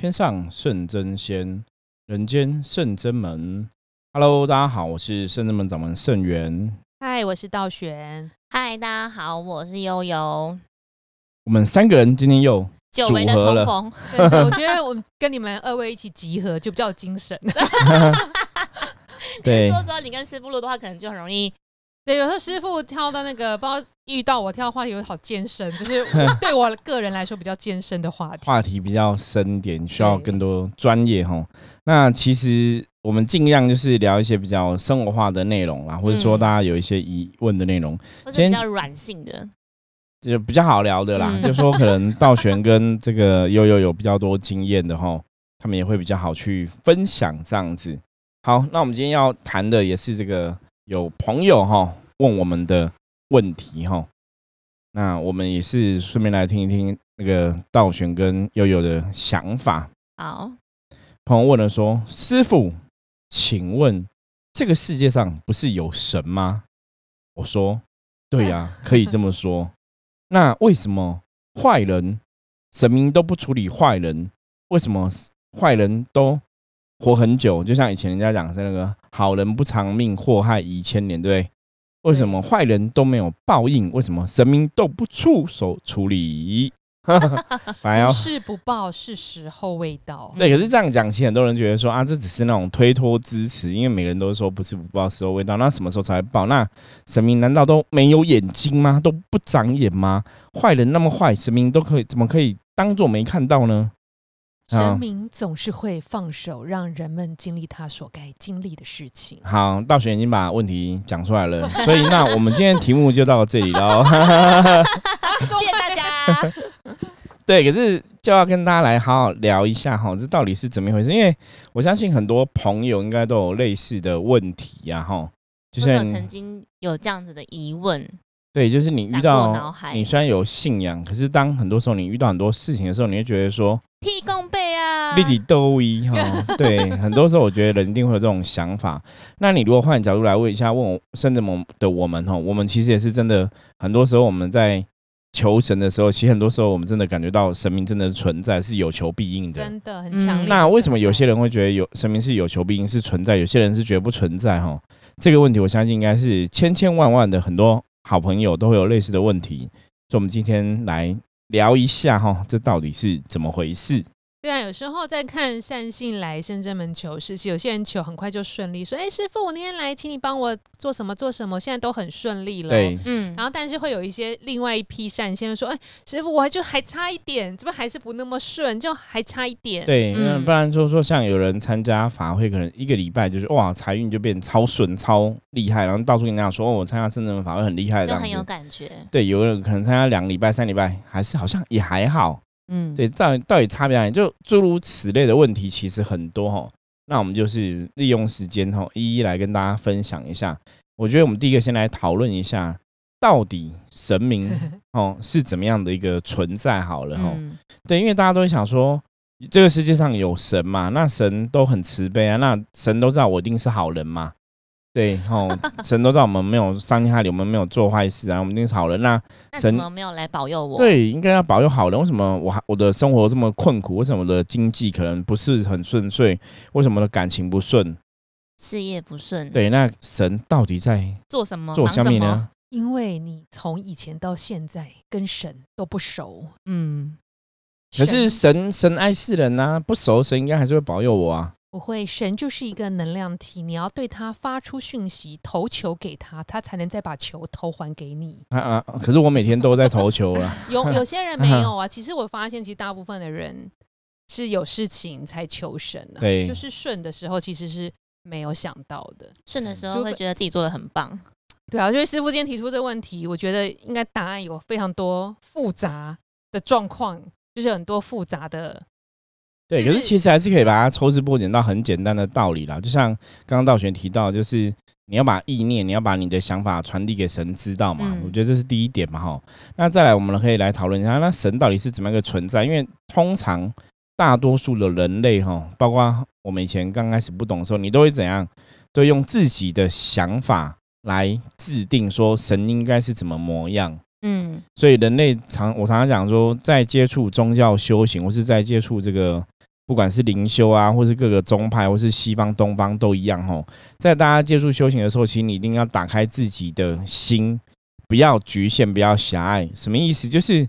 天上圣真仙，人间圣真门。Hello，大家好，我是圣真门掌门圣元。嗨，我是道玄。嗨，大家好，我是悠悠。我们三个人今天又久违的重逢，我觉得我跟你们二位一起集合就比较有精神。对说说你跟师傅录的话，可能就很容易对，有时候师傅挑到那个不知道遇到我挑的话题，有好艰深，就是 对我个人来说比较艰深的话题。话题比较深点，需要更多专业哈。那其实我们尽量就是聊一些比较生活化的内容啦，或者说嗯大家有一些疑问的内容，或今天比较软性的。就比较好聊的啦。嗯就说可能道玄跟这个悠悠有比较多经验的哈，他们也会比较好去分享这样子。好，那我们今天要谈的也是这个有朋友哈问我们的问题哈，那我们也是顺便来听一听那个道玄跟悠悠的想法。好，朋友问了说：“师傅，请问这个世界上不是有神吗？”我说：“对呀、可以这么说。那为什么坏人神明都不处理坏人？为什么坏人都活很久？就像以前人家讲是那个好人不长命，祸害遗千年，对不对？为什么坏人都没有报应？为什么神明都不出手处理？不是不报，是时候未到。对，可是这样讲，其实很多人觉得说啊，这只是那种推脱支持，因为每个人都说不是不报，时候未到，那什么时候才会报？那神明难道都没有眼睛吗？都不长眼吗？坏人那么坏，神明都可以怎么可以当做没看到呢？啊神明总是会放手，让人们经历他所该经历的事情。好，道玄已经把问题讲出来了，所以那我们今天题目就到这里喽。谢谢大家。对，可是就要跟大家来好好聊一下哈，这到底是怎么一回事？因为我相信很多朋友应该都有类似的问题呀，哈，就像或者曾经有这样子的疑问，对，就是你遇到你虽然有信仰，可是当很多时候你遇到很多事情的时候，你会觉得说提供背啊，立体斗一哈，对，很多时候我觉得人一定会有这种想法。那你如果换角度来问一下，问我甚至我的我们哈，我们其实也是真的，很多时候我们在求神的时候，其实很多时候我们真的感觉到神明真的存在，是有求必应的。真的很嗯强烈。那为什么有些人会觉得有神明是有求必应是存在，有些人是觉得不存在哈？这个问题我相信应该是千千万万的很多好朋友都会有类似的问题，所以我们今天来聊一下哈，这到底是怎么回事？对啊，有时候在看善信来深圳门求事，有些人求很快就顺利，说：“哎，师傅，我那天来，请你帮我做什么做什么，现在都很顺利了。”对，嗯，然后，但是会有一些另外一批善先生说：“哎，师傅，我还就还差一点，这边还是不那么顺，就还差一点。”对，那嗯不然说说像有人参加法会，可能一个礼拜就是哇财运就变超顺超厉害，然后到处跟人家说哦，我参加深圳法会很厉害这样就很有子。感觉。对，有人可能参加两礼拜、三礼拜，还是好像也还好。嗯，对，到底到底差别在哪里？就诸如此类的问题其实很多哈。那我们就是利用时间哈，一一来跟大家分享一下。我觉得我们第一个先来讨论一下，到底神明 哦是怎么样的一个存在好了哈。嗯，对，因为大家都会想说，这个世界上有神嘛，那神都很慈悲啊，那神都知道我一定是好人嘛。对，哦，神都知道我们没有伤天害理，我们没有做坏事啊，我们一定是好人。那那神怎么没有来保佑我？，对，应该要保佑好人。为什么我还我的生活这么困苦？为什么我的经济可能不是很顺遂？为什么我的感情不顺？事业不顺，，对，那神到底在做什么？做忙什么下面呢？？因为你从以前到现在跟神都不熟，嗯，可是神神神爱世人呐、不熟神应该还是会保佑我啊。不会，神就是一个能量体，你要对他发出讯息，投球给他，他才能再把球投还给你。啊啊！可是我每天都在投球啊。有有些人没有啊，其实我发现，其实大部分的人是有事情才求神啊，对就是顺的时候其实是没有想到的。顺的时候会觉得自己做的很棒。对啊，所以师傅今天提出这个问题，我觉得应该答案有非常多复杂的状况，就是很多复杂的。对，就是可是其实还是可以把它抽丝剥茧到很简单的道理啦。就像刚刚道玄提到，就是你要把意念，你要把你的想法传递给神知道嘛。嗯我觉得这是第一点嘛，哈。那再来，我们可以来讨论一下，那神到底是怎么样一个存在？因为通常大多数的人类，哈，包括我们以前刚开始不懂的时候，你都会怎样？都会用自己的想法来制定说神应该是怎么模样。嗯所以人类常我常常讲说，在接触宗教修行，或是在接触这个不管是灵修啊，或是各个宗派，或是西方、东方都一样吼。在大家接触修行的时候，其实你一定要打开自己的心，不要局限，不要狭隘。什么意思？就是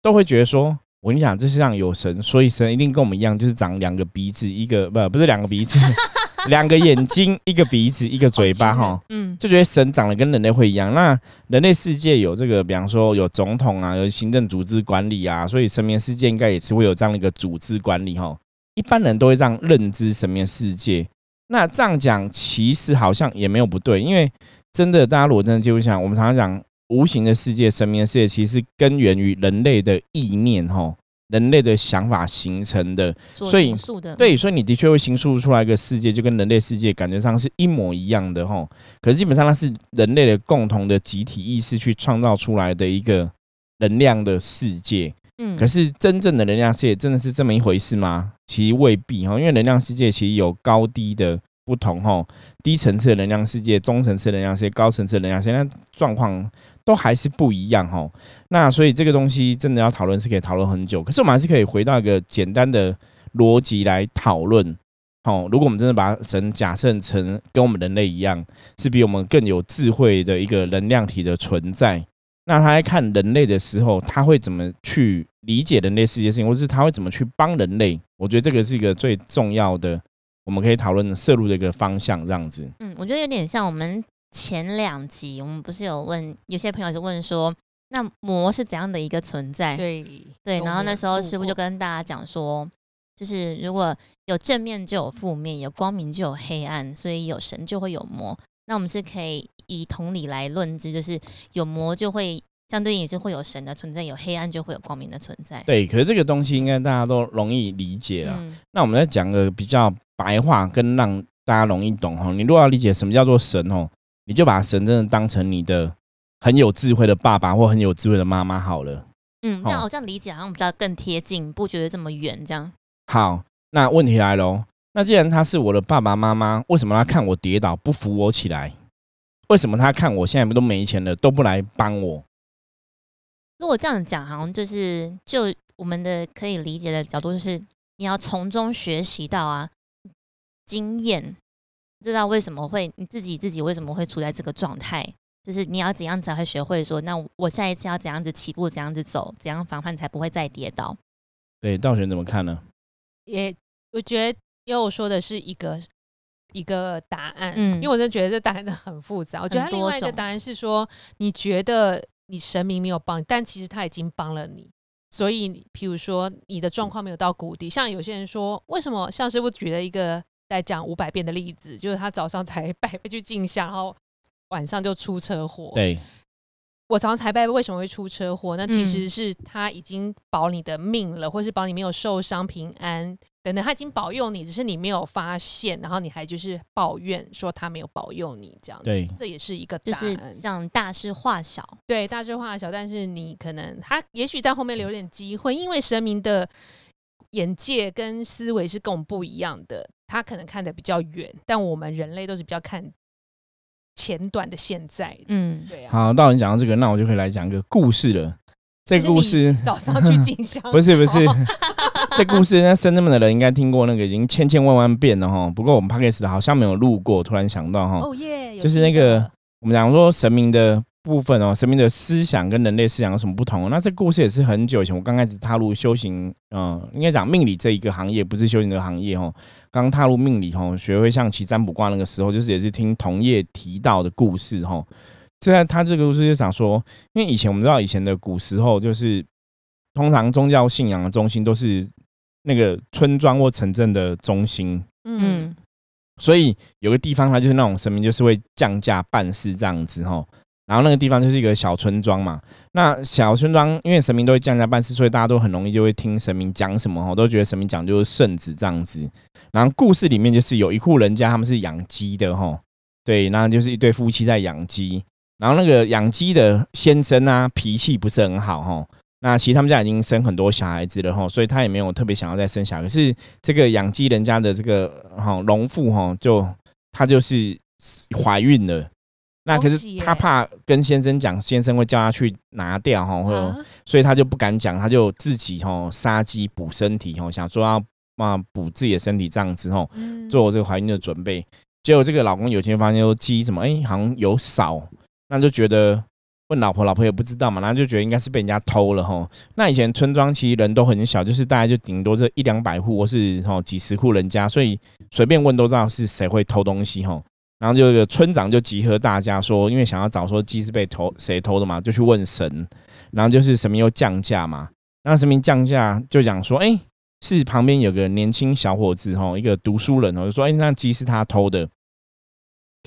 都会觉得说，我跟你讲，这世上有神，所以神一定跟我们一样，就是长两个鼻子，一个不不是两个鼻子。两个眼睛，一个鼻子，一个嘴巴，哈，嗯，就觉得神长得跟人类会一样。那人类世界有这个，比方说有总统啊，有行政组织管理啊，所以神明世界应该也是会有这样的一个组织管理，哈。一般人都会这样认知神明世界。那这样讲其实好像也没有不对，因为真的，大家如果真的就会想，我们常常讲无形的世界、神明的世界，其实根源于人类的意念，吼。人类的想法形成的，所以对，所以你的确会形塑出来一个世界，就跟人类世界感觉上是一模一样的吼。可是基本上它是人类的共同的集体意识去创造出来的一个能量的世界。嗯，可是真正的能量世界真的是这么一回事吗？其实未必哈，因为能量世界其实有高低的不同哈。低层次的能量世界、中层次的能量世界、高层次能量世界，那状况。都还是不一样哈，那所以这个东西真的要讨论是可以讨论很久，可是我们还是可以回到一个简单的逻辑来讨论。好，如果我们真的把神假设成跟我们人类一样，是比我们更有智慧的一个能量体的存在，那他在看人类的时候，他会怎么去理解人类世界事情，或是他会怎么去帮人类？我觉得这个是一个最重要的，我们可以讨论的摄入的一个方向，这样子。嗯，我觉得有点像我们。前两集我们不是有问有些朋友就问说，那魔是怎样的一个存在？对对，然后那时候师傅就跟大家讲说，就是如果有正面就有负面，有光明就有黑暗，所以有神就会有魔。那我们是可以以同理来论之，就是有魔就会相对应也是会有神的存在，有黑暗就会有光明的存在。对，可是这个东西应该大家都容易理解了。那我们再讲个比较白话，跟让大家容易懂哈。你如果要理解什么叫做神哦。你就把神真的当成你的很有智慧的爸爸或很有智慧的妈妈好了。嗯，这样我这样理解好像比较更贴近，不觉得这么远。这样好，那问题来喽。那既然他是我的爸爸妈妈，为什么他看我跌倒不扶我起来？为什么他看我现在不都没钱了都不来帮我？如果这样讲，好像就是就我们的可以理解的角度，就是你要从中学习到啊经验。知道为什么会你自己自己为什么会处在这个状态？就是你要怎样才会学会说，那我下一次要怎样子起步，怎样子走，怎样防范才不会再跌倒？对，道玄怎么看呢？也我觉得，因为我说的是一个一个答案，嗯，因为我真的觉得这答案真的很复杂。我觉得另外一个答案是说，你觉得你神明没有帮，但其实他已经帮了你。所以，譬如说你的状况没有到谷底，像有些人说，为什么？像师傅举了一个。在讲五百遍的例子，就是他早上才 拜去进香，然后晚上就出车祸。对，我常常才拜，为什么会出车祸？那其实是他已经保你的命了，或是保你没有受伤、平安等等，他已经保佑你，只是你没有发现，然后你还就是抱怨说他没有保佑你这样。对，这也是一个就是像大事化小，对，大事化小，但是你可能他也许在后面留点机会，因为神明的。眼界跟思维是跟我们不一样的，他可能看的比较远，但我们人类都是比较看前短的现在。嗯，对啊。好，到你讲到这个，那我就可以来讲一个故事了。这故事早上去进香，不是不是，这故事那深圳的人应该听过那个已经千千万万遍了哈。不过我们 p o d c a s 好像没有录过，突然想到哈。哦耶，就是那个我们讲说神明的。部分哦，神明的思想跟人类思想有什么不同？那这故事也是很久以前，我刚开始踏入修行，嗯，应该讲命理这一个行业，不是修行的行业哦。刚踏入命理哦，学会象棋、占卜卦那个时候，就是也是听同业提到的故事哈。现在他这个故事就想说，因为以前我们知道以前的古时候，就是通常宗教信仰的中心都是那个村庄或城镇的中心，嗯，所以有个地方它就是那种神明就是会降价办事这样子哈。然后那个地方就是一个小村庄嘛，那小村庄因为神明都会降价办事，所以大家都很容易就会听神明讲什么，我都觉得神明讲就是圣旨这样子。然后故事里面就是有一户人家，他们是养鸡的哈，对，那就是一对夫妻在养鸡。然后那个养鸡的先生啊，脾气不是很好哈。那其实他们家已经生很多小孩子了哈，所以他也没有特别想要再生小孩。可是这个养鸡人家的这个哈农妇哈，就她就是怀孕了。那可是他怕跟先生讲，先生会叫他去拿掉哈，所以他就不敢讲，他就自己哈杀鸡补身体哈，想说要嘛补自己的身体这样子吼，做这个怀孕的准备。结果这个老公有一天发现说鸡什么哎好像有少，那就觉得问老婆，老婆也不知道嘛，然后就觉得应该是被人家偷了吼。那以前村庄其实人都很小，就是大概就顶多这一两百户或是吼几十户人家，所以随便问都知道是谁会偷东西吼。然后就个村长就集合大家说，因为想要找说鸡是被偷谁偷的嘛，就去问神。然后就是神明又降价嘛，那神明降价就讲说，哎，是旁边有个年轻小伙子吼，一个读书人哦，就说，哎，那鸡是他偷的。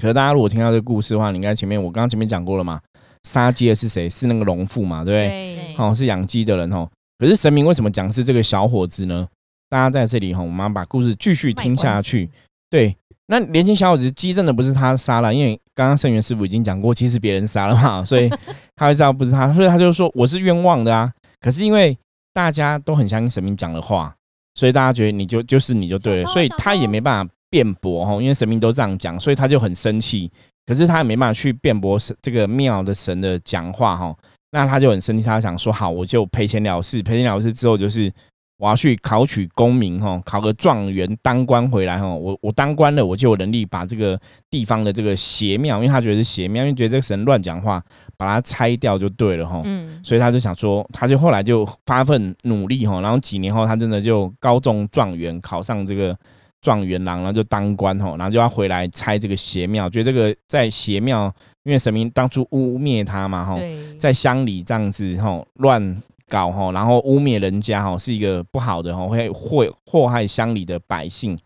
可是大家如果听到这个故事的话，你看前面我刚刚前面讲过了嘛，杀鸡的是谁？是那个农妇嘛，对不对？哦，是养鸡的人哦。可是神明为什么讲是这个小伙子呢？大家在这里哈，我们把故事继续听下去，对。那年轻小伙子鸡真的不是他杀了，因为刚刚圣元师傅已经讲过，其实别人杀了嘛，所以 他会知道不是他，所以他就说我是冤枉的啊。可是因为大家都很相信神明讲的话，所以大家觉得你就就是你就对了，所以他也没办法辩驳哈，因为神明都这样讲，所以他就很生气。可是他也没办法去辩驳神这个庙的神的讲话哈，那他就很生气，他想说好，我就赔钱了事，赔钱了事之后就是。我要去考取功名哈，考个状元当官回来哈。我我当官了，我就有能力把这个地方的这个邪庙，因为他觉得是邪庙，因为觉得这个神乱讲话，把它拆掉就对了哈。嗯，所以他就想说，他就后来就发奋努力哈，然后几年后他真的就高中状元，考上这个状元郎，然后就当官哈，然后就要回来拆这个邪庙，觉得这个在邪庙，因为神明当初污蔑他嘛哈，在乡里这样子哈乱。搞哈，然后污蔑人家哈，是一个不好的哈，会祸祸害乡里的百姓。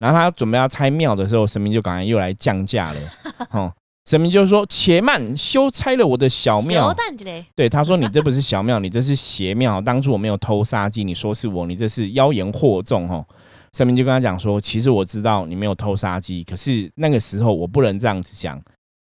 然后他准备要拆庙的时候，神明就赶快又来降价了。哈，神明就说：“且慢，休拆了我的小庙。”对，他说：“你这不是小庙，你这是邪庙。当初我没有偷杀鸡，你说是我，你这是妖言惑众。”哈，神明就跟他讲说：“其实我知道你没有偷杀鸡，可是那个时候我不能这样子讲。”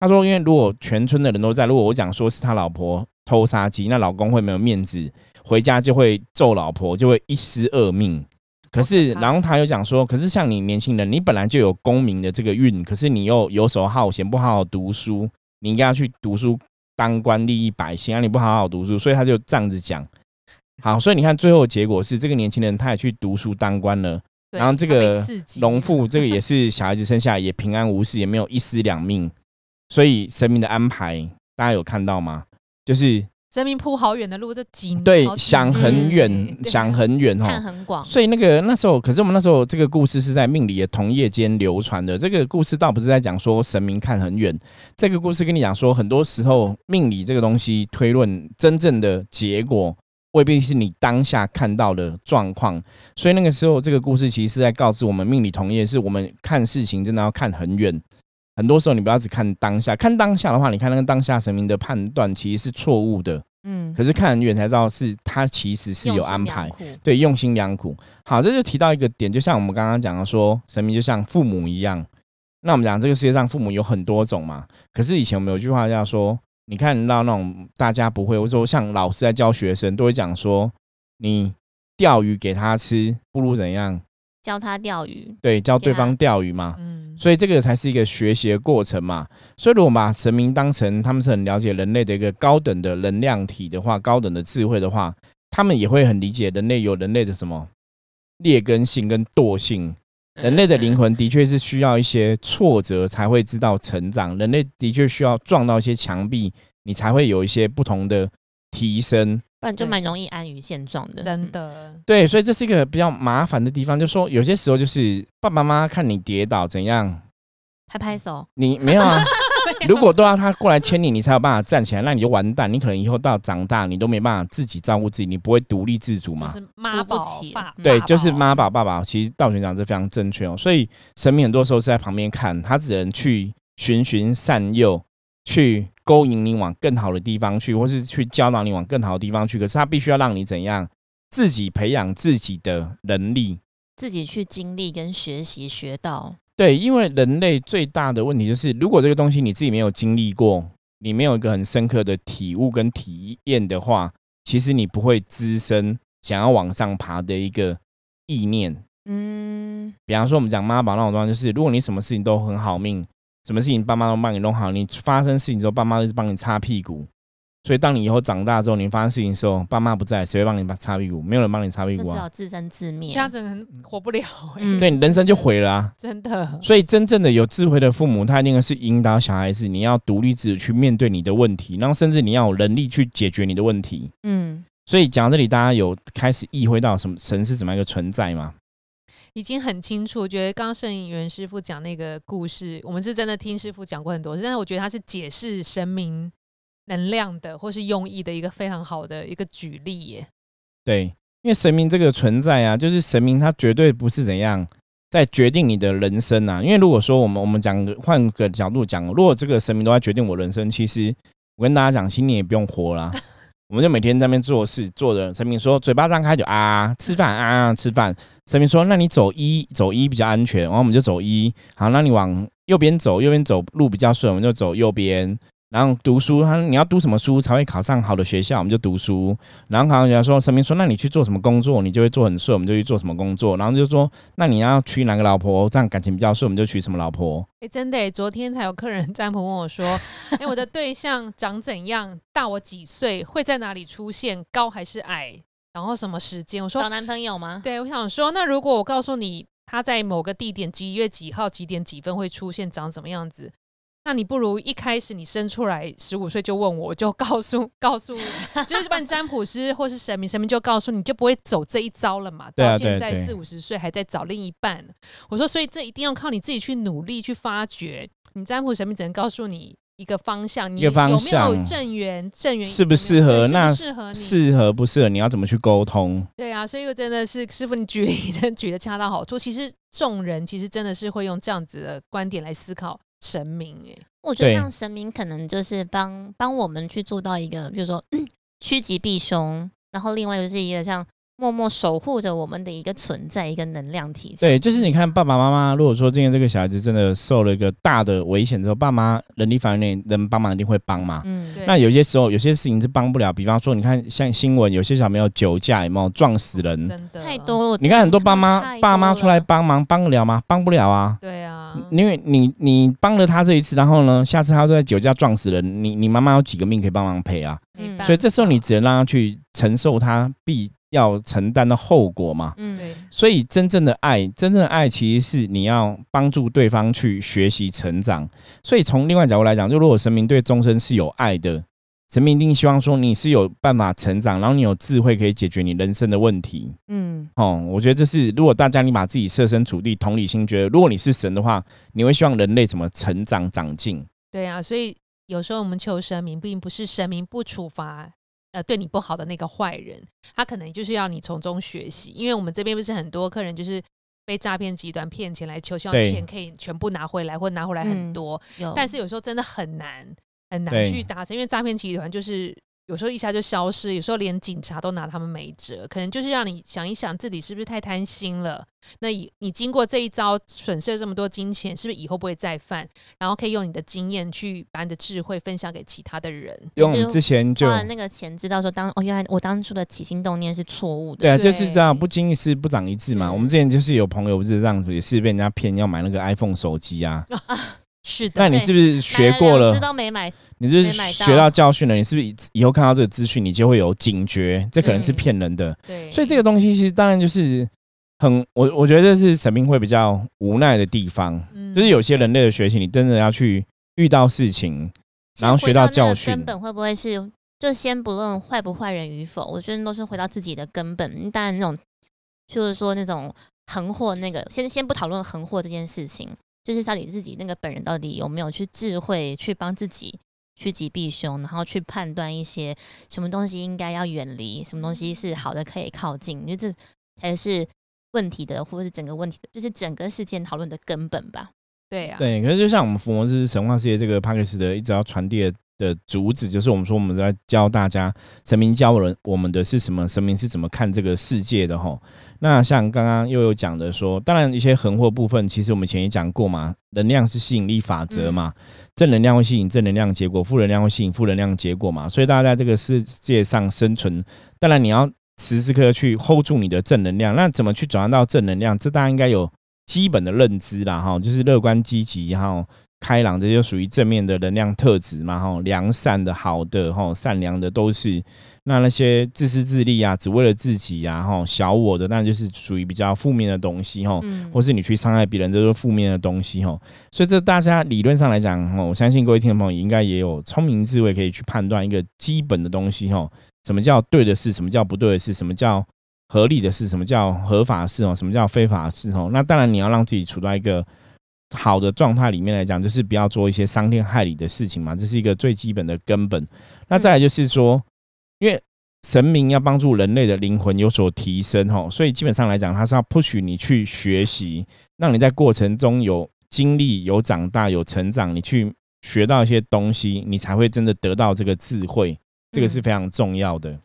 他说：“因为如果全村的人都在，如果我讲说是他老婆。”偷杀鸡，那老公会没有面子，回家就会揍老婆，就会一尸二命。可是，然后他又讲说，可是像你年轻人，你本来就有功名的这个运，可是你又游手好闲，不好好读书，你应该要去读书当官，利益百姓啊！你不好好读书，所以他就这样子讲。好，所以你看最后结果是，这个年轻人他也去读书当官了，然后这个农妇这个也是小孩子生下来也平安无事，也没有一尸两命。所以神明的安排，大家有看到吗？就是生命铺好远的路，这几对想很远，想很远哦，看很广。所以那个那时候，可是我们那时候这个故事是在命理的同业间流传的。这个故事倒不是在讲说神明看很远，这个故事跟你讲说，很多时候命理这个东西推论真正的结果未必是你当下看到的状况。所以那个时候，这个故事其实是在告诉我们，命理同业是我们看事情真的要看很远。很多时候，你不要只看当下，看当下的话，你看那个当下神明的判断其实是错误的。嗯，可是看很远才知道是他其实是有安排，对，用心良苦。好，这就提到一个点，就像我们刚刚讲的，说神明就像父母一样。那我们讲这个世界上父母有很多种嘛，可是以前我们有句话叫说，你看到那种大家不会，或者说像老师在教学生，都会讲说，你钓鱼给他吃，不如怎样？教他钓鱼，对，教对方钓鱼嘛，嗯，所以这个才是一个学习的过程嘛。所以如果把神明当成他们是很了解人类的一个高等的能量体的话，高等的智慧的话，他们也会很理解人类有人类的什么劣根性跟惰性。人类的灵魂的确是需要一些挫折才会知道成长，人类的确需要撞到一些墙壁，你才会有一些不同的提升。不然就蛮容易安于现状的，真的。对，所以这是一个比较麻烦的地方，就说有些时候就是爸爸妈妈看你跌倒怎样，拍拍手。你没有啊？如果都要他过来牵你，你才有办法站起来，那你就完蛋。你可能以后到长大，你都没办法自己照顾自己，你不会独立自主嘛？是妈宝爸。对，就是妈宝爸爸。其实道玄讲是非常正确哦。所以神明很多时候是在旁边看，他只能去循循善诱，去。勾引你往更好的地方去，或是去教导你往更好的地方去。可是他必须要让你怎样自己培养自己的能力，自己去经历跟学习学到。对，因为人类最大的问题就是，如果这个东西你自己没有经历过，你没有一个很深刻的体悟跟体验的话，其实你不会滋生想要往上爬的一个意念。嗯，比方说我们讲妈宝那种状况，就是如果你什么事情都很好命。什么事情爸妈都帮你弄好，你发生事情之后，爸妈就是帮你擦屁股，所以当你以后长大之后，你发生事情的时候，爸妈不在，谁会帮你把擦屁股？没有人帮你擦屁股啊，只好自生自灭，这样子活不了。对，你人生就毁了啊！真的。所以真正的有智慧的父母，他一定是引导小孩子，你要独立自主去面对你的问题，然后甚至你要有能力去解决你的问题。嗯。所以讲到这里，大家有开始意会到什么神是怎么样一个存在吗？已经很清楚。我觉得刚刚圣元师傅讲那个故事，我们是真的听师傅讲过很多次，但是我觉得他是解释神明。能量的，或是用意的一个非常好的一个举例耶。对，因为神明这个存在啊，就是神明他绝对不是怎样在决定你的人生啊。因为如果说我们我们讲换个角度讲，如果这个神明都在决定我人生，其实我跟大家讲，心里也不用活了，我们就每天在那边做事，做着神明说嘴巴张开就啊吃饭啊吃饭，神明说那你走一走一比较安全，然后我们就走一，好，那你往右边走，右边走路比较顺，我们就走右边。然后读书，他你要读什么书才会考上好的学校？我们就读书。然后好像人家说，神明说，那你去做什么工作，你就会做很顺，我们就去做什么工作。然后就说，那你要娶哪个老婆，这样感情比较顺，我们就娶什么老婆。哎，真的，昨天才有客人占卜问我说，哎，我的对象长怎样，大我几岁，会在哪里出现，高还是矮，然后什么时间？我说找男朋友吗？对，我想说，那如果我告诉你他在某个地点几月几号几点几分会出现，长什么样子？那你不如一开始你生出来十五岁就问我，我就告诉 告诉，就是办占卜师或是神明，神明就告诉你，就不会走这一招了嘛。到现在四五十岁还在找另一半，我说，所以这一定要靠你自己去努力去发掘。你占卜神明只能告诉你一个方向，你有没有正缘？正缘适不适合？那适合适合不适合？你要怎么去沟通？对啊，所以我真的是师傅，你举例真 举的恰到好处。其实众人其实真的是会用这样子的观点来思考。神明哎，我觉得像神明可能就是帮帮我们去做到一个，比如说趋吉避凶，然后另外就是一个像。默默守护着我们的一个存在，一个能量体。对，就是你看爸爸妈妈，如果说今天这个小孩子真的受了一个大的危险之后，爸妈能力范围内能帮忙一定会帮嘛。嗯，那有些时候有些事情是帮不了，比方说你看像新闻，有些小朋友酒驾有没有撞死人？真的太多了。你看很多爸妈爸妈出来帮忙，帮得了吗？帮不了啊。对啊，因为你你帮了他这一次，然后呢，下次他在酒驾撞死人，你你妈妈有几个命可以帮忙赔啊？所以这时候你只能让他去承受他必。要承担的后果嘛，嗯，所以真正的爱，真正的爱其实是你要帮助对方去学习成长。所以从另外角度来讲，就如果神明对众生是有爱的，神明一定希望说你是有办法成长，然后你有智慧可以解决你人生的问题。嗯，哦，我觉得这是如果大家你把自己设身处地、同理心，觉得如果你是神的话，你会希望人类怎么成长长进？对啊，所以有时候我们求神明，并不是神明不处罚。呃，对你不好的那个坏人，他可能就是要你从中学习，因为我们这边不是很多客人就是被诈骗集团骗钱来求，希望钱可以全部拿回来，或拿回来很多，但是有时候真的很难很难去达成，因为诈骗集团就是。有时候一下就消失，有时候连警察都拿他们没辙，可能就是让你想一想，自己是不是太贪心了？那以你经过这一招损失了这么多金钱，是不是以后不会再犯？然后可以用你的经验去把你的智慧分享给其他的人。用之前就花了那个钱，知道说当哦，原来我当初的起心动念是错误的。对啊，就是这样，不经一事不长一智嘛。我们之前就是有朋友不是这样子，也是被人家骗要买那个 iPhone 手机啊。是的，那你是不是学过了？都没买，你是学到教训了？你是不是以后看到这个资讯，你就会有警觉？这可能是骗人的。对，所以这个东西其实当然就是很我我觉得是神明会比较无奈的地方。嗯，就是有些人类的学习，你真的要去遇到事情，然后学到教训。根本会不会是就先不论坏不坏人与否，我觉得都是回到自己的根本。当然那种就是说那种横祸，那个先先不讨论横祸这件事情。就是到底自己那个本人到底有没有去智慧去帮自己趋吉避凶，然后去判断一些什么东西应该要远离，什么东西是好的可以靠近，因为这才是问题的，或者是整个问题的，就是整个事件讨论的根本吧。对呀，对，可是就像我们《伏魔之神话世界》这个 p a c k a g e 的一直要传递的主旨，就是我们说我们在教大家神明教人我们的是什么，神明是怎么看这个世界的吼。那像刚刚又有讲的说，当然一些横祸部分，其实我们前也讲过嘛，能量是吸引力法则嘛，正能量会吸引正能量结果，负能量会吸引负能量结果嘛，所以大家在这个世界上生存，当然你要时时刻刻去 hold 住你的正能量，那怎么去转换到正能量？这大家应该有基本的认知啦，哈，就是乐观积极，然后开朗，这就属于正面的能量特质嘛，哈，良善的、好的，哈，善良的都是。那那些自私自利啊，只为了自己呀，哈，小我的，那就是属于比较负面的东西，哈，或是你去伤害别人，这是负面的东西，哈。所以这大家理论上来讲，哈，我相信各位听众朋友应该也有聪明智慧，可以去判断一个基本的东西，哈，什么叫对的事，什么叫不对的事，什么叫合理的事，什么叫合法事，哦，什么叫非法事，哦。那当然你要让自己处在一个。好的状态里面来讲，就是不要做一些伤天害理的事情嘛，这是一个最基本的根本。那再来就是说，因为神明要帮助人类的灵魂有所提升哈，所以基本上来讲，它是要 push 你去学习，让你在过程中有经历、有长大、有成长，你去学到一些东西，你才会真的得到这个智慧，这个是非常重要的。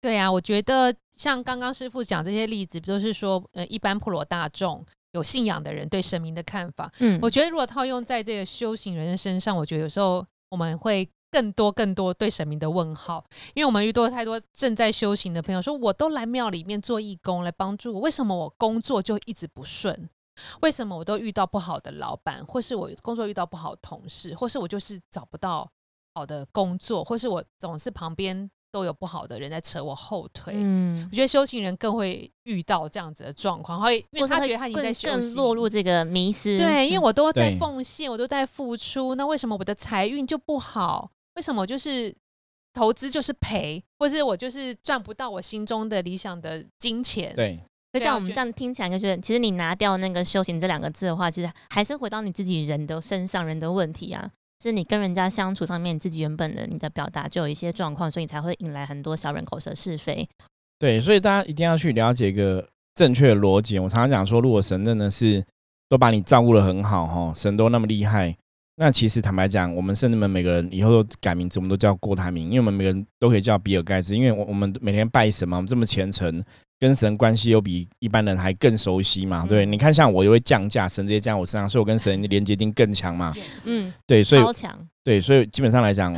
对啊，我觉得像刚刚师傅讲这些例子，不都是说呃，一般普罗大众。有信仰的人对神明的看法，嗯，我觉得如果套用在这个修行人的身上，我觉得有时候我们会更多更多对神明的问号，因为我们遇到太多正在修行的朋友说，我都来庙里面做义工来帮助我，为什么我工作就一直不顺？为什么我都遇到不好的老板，或是我工作遇到不好的同事，或是我就是找不到好的工作，或是我总是旁边。都有不好的人在扯我后腿，嗯，我觉得修行人更会遇到这样子的状况，会因为他觉得他已经在修行，落入这个迷失。对，因为我都在奉献，我都在付出，那为什么我的财运就不好？为什么就是投资就是赔，或是我就是赚不到我心中的理想的金钱？对，那这样我们这样听起来就觉得，其实你拿掉那个修行这两个字的话，其实还是回到你自己人的身上，人的问题啊。是你跟人家相处上面，自己原本的你的表达就有一些状况，所以你才会引来很多小人口舌是非。对，所以大家一定要去了解一个正确的逻辑。我常常讲说，如果神真的是都把你照顾的很好，哈，神都那么厉害，那其实坦白讲，我们甚至们每个人以后都改名字，我们都叫郭台铭，因为我们每个人都可以叫比尔盖茨，因为我我们每天拜神嘛，我们这么虔诚。跟神关系又比一般人还更熟悉嘛？对，你看像我就会降价，神直接降我身上，所以我跟神的连接定更强嘛。嗯，对，所以超强。对，所以基本上来讲，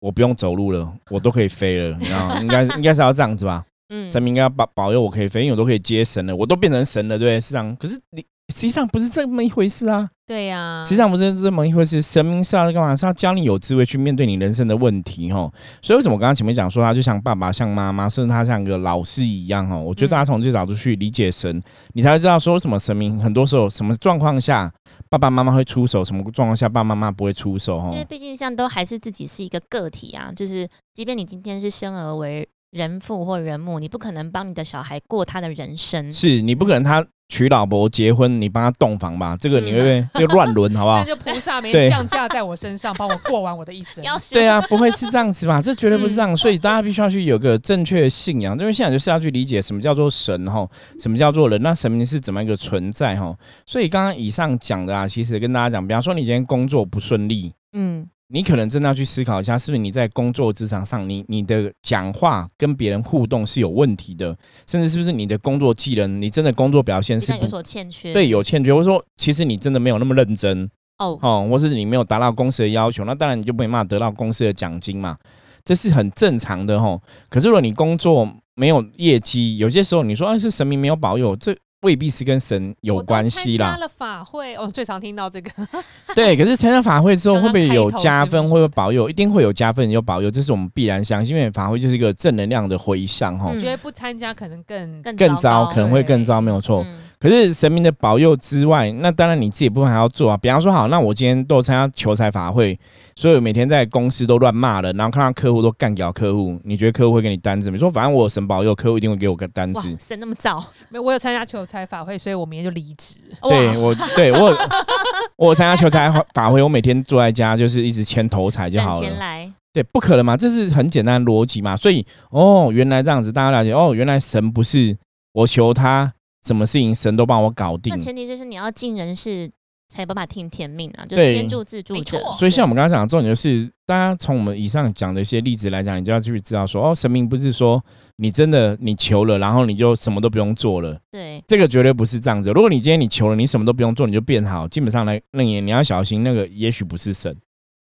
我不用走路了，我都可以飞了，你知道吗？应该应该是要这样子吧？嗯，神明应该要保保佑我可以飞，因为我都可以接神了，我都变成神了，对，是这样。可是你。实际上不是这么一回事啊！对呀，实际上不是这么一回事。神明是要干嘛？是要教你有智慧去面对你人生的问题哈。所以为什么我刚刚前面讲说他就像爸爸、像妈妈，甚至他像个老师一样哈？我觉得大家从这角度去理解神，你才会知道说什么神明很多时候什么状况下爸爸妈妈会出手，什么状况下爸爸妈妈不会出手哈？因为毕竟像都还是自己是一个个体啊，就是即便你今天是生而为人父或人母，你不可能帮你的小孩过他的人生，是你不可能他。娶老婆结婚，你帮他洞房吧，这个你会不会就乱伦，好不好？那就菩萨没降价在我身上，帮我过完我的一生。对啊，不会是这样子吧？这绝对不是这样，所以大家必须要去有个正确的信仰，因为现在就是要去理解什么叫做神哈，什么叫做人，那神明是怎么一个存在哈？所以刚刚以上讲的啊，其实跟大家讲，比方说你今天工作不顺利，嗯。你可能真的要去思考一下，是不是你在工作职场上，你你的讲话跟别人互动是有问题的，甚至是不是你的工作技能，你真的工作表现是有所欠缺？对，有欠缺，或者说其实你真的没有那么认真哦，哦，或是你没有达到公司的要求，那当然你就没办法得到公司的奖金嘛，这是很正常的哦。可是如果你工作没有业绩，有些时候你说啊是神明没有保佑这。未必是跟神有关系啦。参加了法会，哦，最常听到这个。对，可是参加法会之后会不会有加分，会不会保佑？一定会有加分，有保佑，这是我们必然相信，因为法会就是一个正能量的回向哈。我觉得不参加可能更更糟，可能会更糟，没有错。可是神明的保佑之外，那当然你自己部分还要做啊。比方说，好，那我今天都参加求财法会，所以每天在公司都乱骂了，然后看到客户都干掉客户，你觉得客户会给你单子？你说反正我有神保佑，客户一定会给我个单子。神那么早？没，我有参加求财法会，所以我明天就离职。对我，对我，我参加求财法会，我每天坐在家就是一直签头彩就好了。钱来？对，不可能嘛，这是很简单的逻辑嘛。所以哦，原来这样子，大家了解哦，原来神不是我求他。什么事情神都帮我搞定，那前提就是你要尽人事，才有办法听天命啊！就天助自助者。所以像我们刚刚讲的重点就是，大家从我们以上讲的一些例子来讲，你就要去知道说，哦，神明不是说你真的你求了，然后你就什么都不用做了。对，这个绝对不是这样子。如果你今天你求了，你什么都不用做，你就变好，基本上来那也你要小心，那个也许不是神。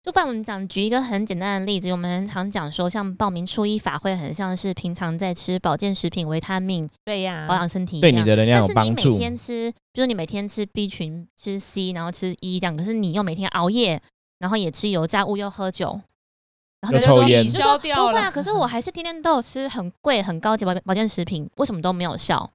就帮我们讲，举一个很简单的例子，我们常讲说，像报名初一法会，很像是平常在吃保健食品、维他命，对呀，保养身体，对你的能量有帮助。但是你每天吃，就是你每天吃 B 群、吃 C，然后吃 E 这样，可是你又每天熬夜，然后也吃油炸物，又喝酒，然后抽烟，消掉了。啊，可是我还是天天都有吃很贵、很高级保保健食品，为什么都没有效？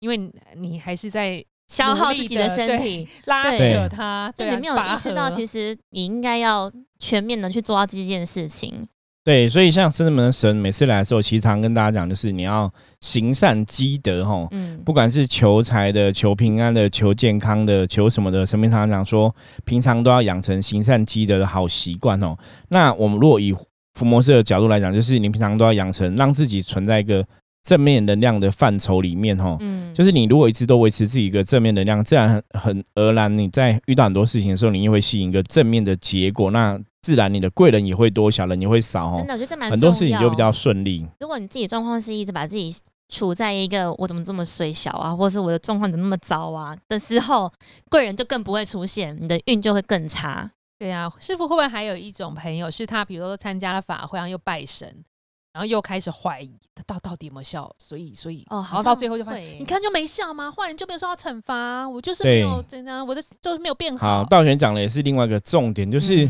因为你还是在。消耗自己的身体，拉扯它，就你没有意识到，其实你应该要全面的去做到这件事情。对，所以像圣人门的神每次来的时候，其实常跟大家讲，就是你要行善积德，哈，嗯，不管是求财的、求平安的、求健康的、求什么的，神明常常讲说，平常都要养成行善积德的好习惯哦。那我们如果以伏魔师的角度来讲，就是你平常都要养成，让自己存在一个。正面能量的范畴里面，哈，嗯，就是你如果一直都维持自己一个正面能量，自然很很而然，你在遇到很多事情的时候，你也会吸引一个正面的结果，那自然你的贵人也会多，小人也会少，真的，我觉得这蛮很多事情就比较顺利。如果你自己状况是一直把自己处在一个我怎么这么衰小啊，或是我的状况怎么那么糟啊的时候，贵人就更不会出现，你的运就会更差。对啊，师傅会不会还有一种朋友，是他比如说参加了法会，然后又拜神？然后又开始怀疑他到到底有没有效，所以所以哦，然后到最后就发现，你看就没效吗？坏人就没有受到惩罚，我就是没有怎样，我的就是没有变好。好，道玄讲的也是另外一个重点，就是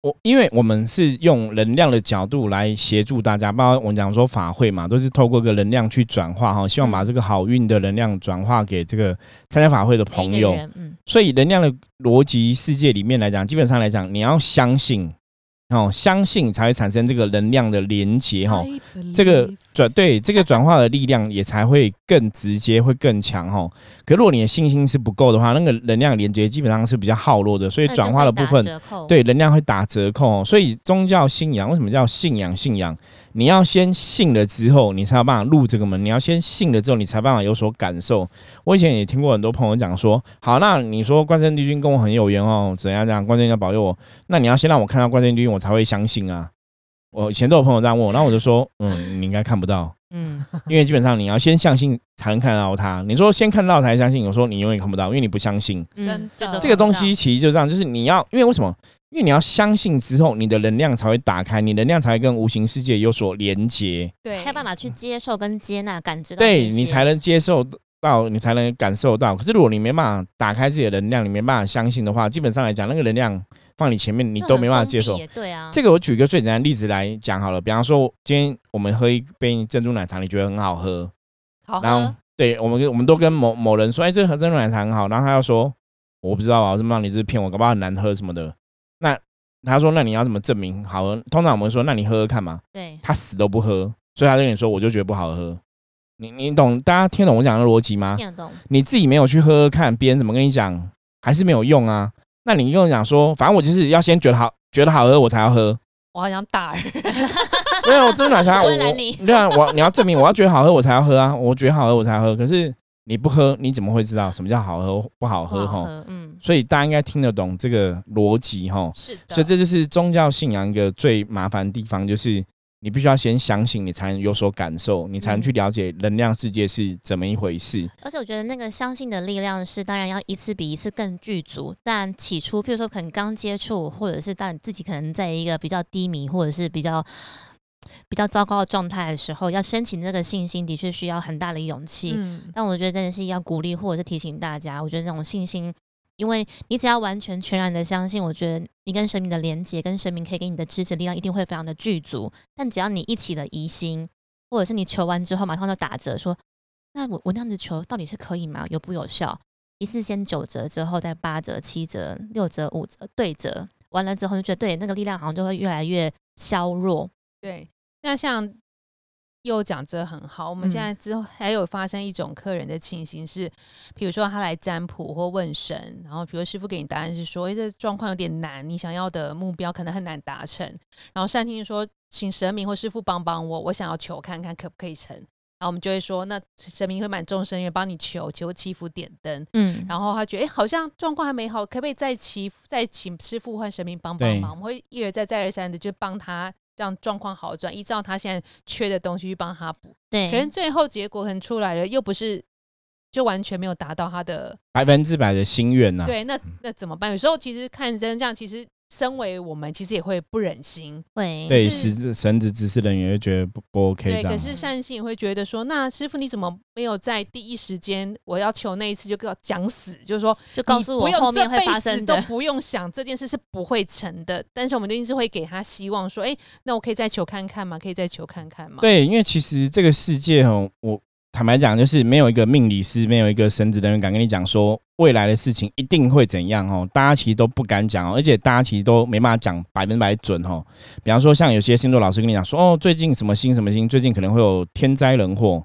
我因为我们是用能量的角度来协助大家，包括我们讲说法会嘛，都是透过个能量去转化哈，希望把这个好运的能量转化给这个参加法会的朋友。嗯，所以能量的逻辑世界里面来讲，基本上来讲，你要相信。哦，相信才会产生这个能量的连接哈，这个转对这个转化的力量也才会更直接，会更强哈。可如果你的信心是不够的话，那个能量连接基本上是比较耗弱的，所以转化的部分对能量会打折扣。所以宗教信仰为什么叫信仰？信仰？你要先信了之后，你才有办法入这个门。你要先信了之后，你才办法有所感受。我以前也听过很多朋友讲说，好，那你说关圣帝君跟我很有缘哦，怎样怎样，关圣帝君保佑我，那你要先让我看到关圣帝君，我才会相信啊。我以前都有朋友这样问我，然后我就说，嗯，你应该看不到，嗯，因为基本上你要先相信才能看到它。你说先看到才相信，我说你永远看不到，因为你不相信。真的，这个东西其实就这样，就是你要，因为为什么？因为你要相信之后，你的能量才会打开，你能量才会跟无形世界有所连接，对，才有办法去接受跟接纳、感知到，对你才能接受到，你才能感受到。可是如果你没办法打开自己的能量，你没办法相信的话，基本上来讲，那个能量放你前面，你都没办法接受。对啊，这个我举个最简单的例子来讲好了，比方说今天我们喝一杯珍珠奶茶，你觉得很好喝，好喝。对，我们我们都跟某某人说，哎，这个珍珠奶茶很好，然后他要说，我不知道啊，怎么让你是骗我，搞不好很难喝什么的。那他说：“那你要怎么证明好喝？通常我们说，那你喝喝看嘛。对，他死都不喝，所以他跟你说，我就觉得不好喝。你你懂？大家听懂我讲的逻辑吗？听得懂。你自己没有去喝喝看，别人怎么跟你讲，还是没有用啊？那你跟我讲说，反正我就是要先觉得好，觉得好喝我才要喝。我好想打人，没有我真的奶茶，我对啊，我你要证明我要觉得好喝我才要喝啊，我觉得好喝我才要喝。可是。你不喝，你怎么会知道什么叫好喝不好喝？哈，嗯，所以大家应该听得懂这个逻辑，哈，是的。所以这就是宗教信仰一个最麻烦的地方，就是你必须要先相信，你才能有所感受，你才能去了解能量世界是怎么一回事。而且我觉得那个相信的力量是，当然要一次比一次更具足。但起初，譬如说可能刚接触，或者是当你自己可能在一个比较低迷，或者是比较。比较糟糕的状态的时候，要申请这个信心，的确需要很大的勇气。嗯，但我觉得真的是要鼓励或者是提醒大家，我觉得那种信心，因为你只要完全全然的相信，我觉得你跟神明的连接，跟神明可以给你的支持力量，一定会非常的具足。但只要你一起的疑心，或者是你求完之后马上就打折，说那我我那样子求到底是可以吗？有不有效？一次先九折，之后再八折、七折、六折、五折对折，完了之后就觉得对那个力量好像就会越来越削弱。对。那像又讲这很好，我们现在之后还有发生一种客人的情形是，比如说他来占卜或问神，然后比如师傅给你答案是说，哎，这状况有点难，你想要的目标可能很难达成。然后善听说，请神明或师傅帮帮我，我想要求看看可不可以成。然后我们就会说，那神明会满众生愿帮你求，求祈福点灯。嗯，然后他觉得，哎，好像状况还没好，可不可以再祈再请师傅或神明帮帮忙？我们会一而再再而三的就帮他。让状况好转，依照他现在缺的东西去帮他补。对，可能最后结果可能出来了，又不是就完全没有达到他的百分之百的心愿呐。对，那那怎么办？有时候其实看真这样，其实身为我们，其实也会不忍心。会对，神神职指示人员会觉得不不 OK。对，可是善心也会觉得说，那师傅你怎么没有在第一时间我要求那一次就给我讲死，就是说就告诉我后面会发生的，都不用想这件事是不会成的。但是我们一定是会给他希望，说，哎，那我可以再求看看吗？可以再求看看吗？对，因为其实这个世界哦，我。坦白讲，就是没有一个命理师，没有一个神职的人敢跟你讲说未来的事情一定会怎样哦。大家其实都不敢讲哦，而且大家其实都没办法讲百分百准哦。比方说，像有些星座老师跟你讲说，哦，最近什么星什么星，最近可能会有天灾人祸。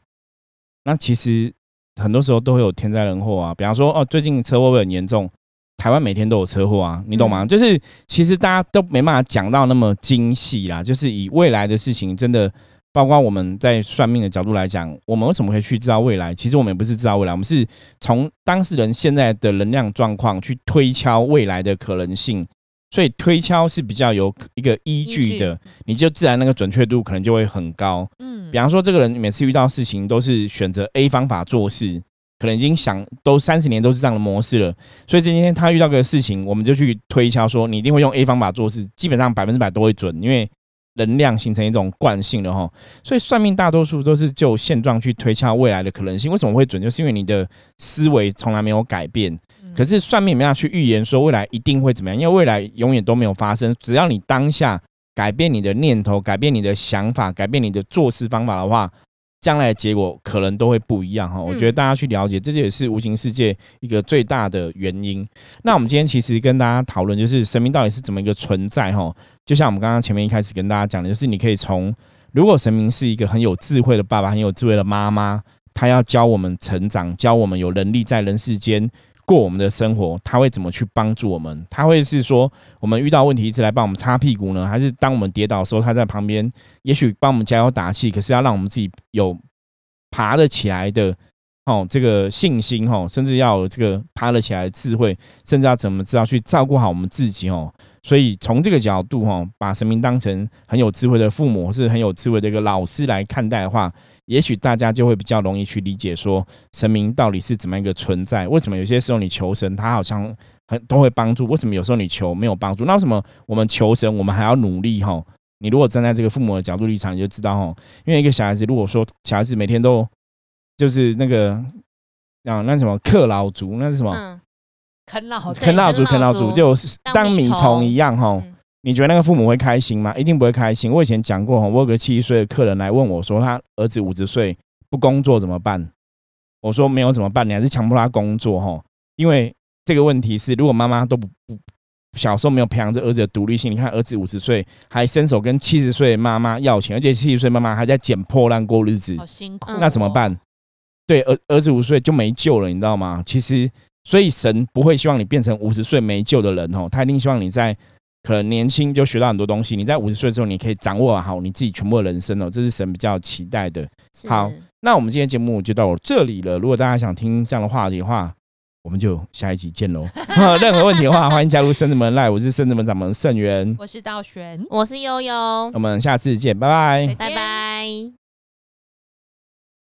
那其实很多时候都会有天灾人祸啊。比方说，哦，最近车祸会很严重，台湾每天都有车祸啊，你懂吗？就是其实大家都没办法讲到那么精细啦。就是以未来的事情，真的。包括我们在算命的角度来讲，我们为什么可以去知道未来？其实我们也不是知道未来，我们是从当事人现在的能量状况去推敲未来的可能性。所以推敲是比较有一个依据的，你就自然那个准确度可能就会很高。嗯，比方说这个人每次遇到事情都是选择 A 方法做事，可能已经想都三十年都是这样的模式了。所以今天他遇到个事情，我们就去推敲说你一定会用 A 方法做事，基本上百分之百都会准，因为。能量形成一种惯性的哈，所以算命大多数都是就现状去推敲未来的可能性。为什么会准？就是因为你的思维从来没有改变。可是算命没法去预言说未来一定会怎么样，因为未来永远都没有发生。只要你当下改变你的念头，改变你的想法，改变你的做事方法的话。将来的结果可能都会不一样哈，我觉得大家去了解，这也是无形世界一个最大的原因。那我们今天其实跟大家讨论，就是神明到底是怎么一个存在哈？就像我们刚刚前面一开始跟大家讲的，就是你可以从，如果神明是一个很有智慧的爸爸，很有智慧的妈妈，他要教我们成长，教我们有能力在人世间。过我们的生活，他会怎么去帮助我们？他会是说，我们遇到问题一直来帮我们擦屁股呢，还是当我们跌倒的时候，他在旁边，也许帮我们加油打气？可是要让我们自己有爬得起来的哦，这个信心哦，甚至要有这个爬得起来的智慧，甚至要怎么知道去照顾好我们自己哦。所以从这个角度哈，把神明当成很有智慧的父母，是很有智慧的一个老师来看待的话。也许大家就会比较容易去理解，说神明到底是怎么样一个存在？为什么有些时候你求神，他好像很都会帮助？为什么有时候你求没有帮助？那为什么我们求神，我们还要努力？哈，你如果站在这个父母的角度立场，你就知道哈，因为一个小孩子，如果说小孩子每天都就是那个啊，那什么克劳族，那是什么？啃老啃老族，啃老族，就是当米虫一样，哈。你觉得那个父母会开心吗？一定不会开心。我以前讲过哈，我有个七十岁的客人来问我说，他儿子五十岁不工作怎么办？我说没有怎么办，你还是强迫他工作吼。因为这个问题是，如果妈妈都不不小时候没有培养这儿子的独立性，你看儿子五十岁还伸手跟七十岁妈妈要钱，而且七十岁妈妈还在捡破烂过日子，好辛苦。那怎么办？对，儿儿子五十岁就没救了，你知道吗？其实，所以神不会希望你变成五十岁没救的人哦，他一定希望你在。可能年轻就学到很多东西，你在五十岁之后，你可以掌握好你自己全部的人生哦，这是神比较期待的。好，那我们今天节目就到这里了。如果大家想听这样的话题的话，我们就下一集见喽。任何问题的话，欢迎加入圣子门来，我是圣子门掌门盛元，我是道玄，我是悠悠，我们下次见，拜拜，拜拜。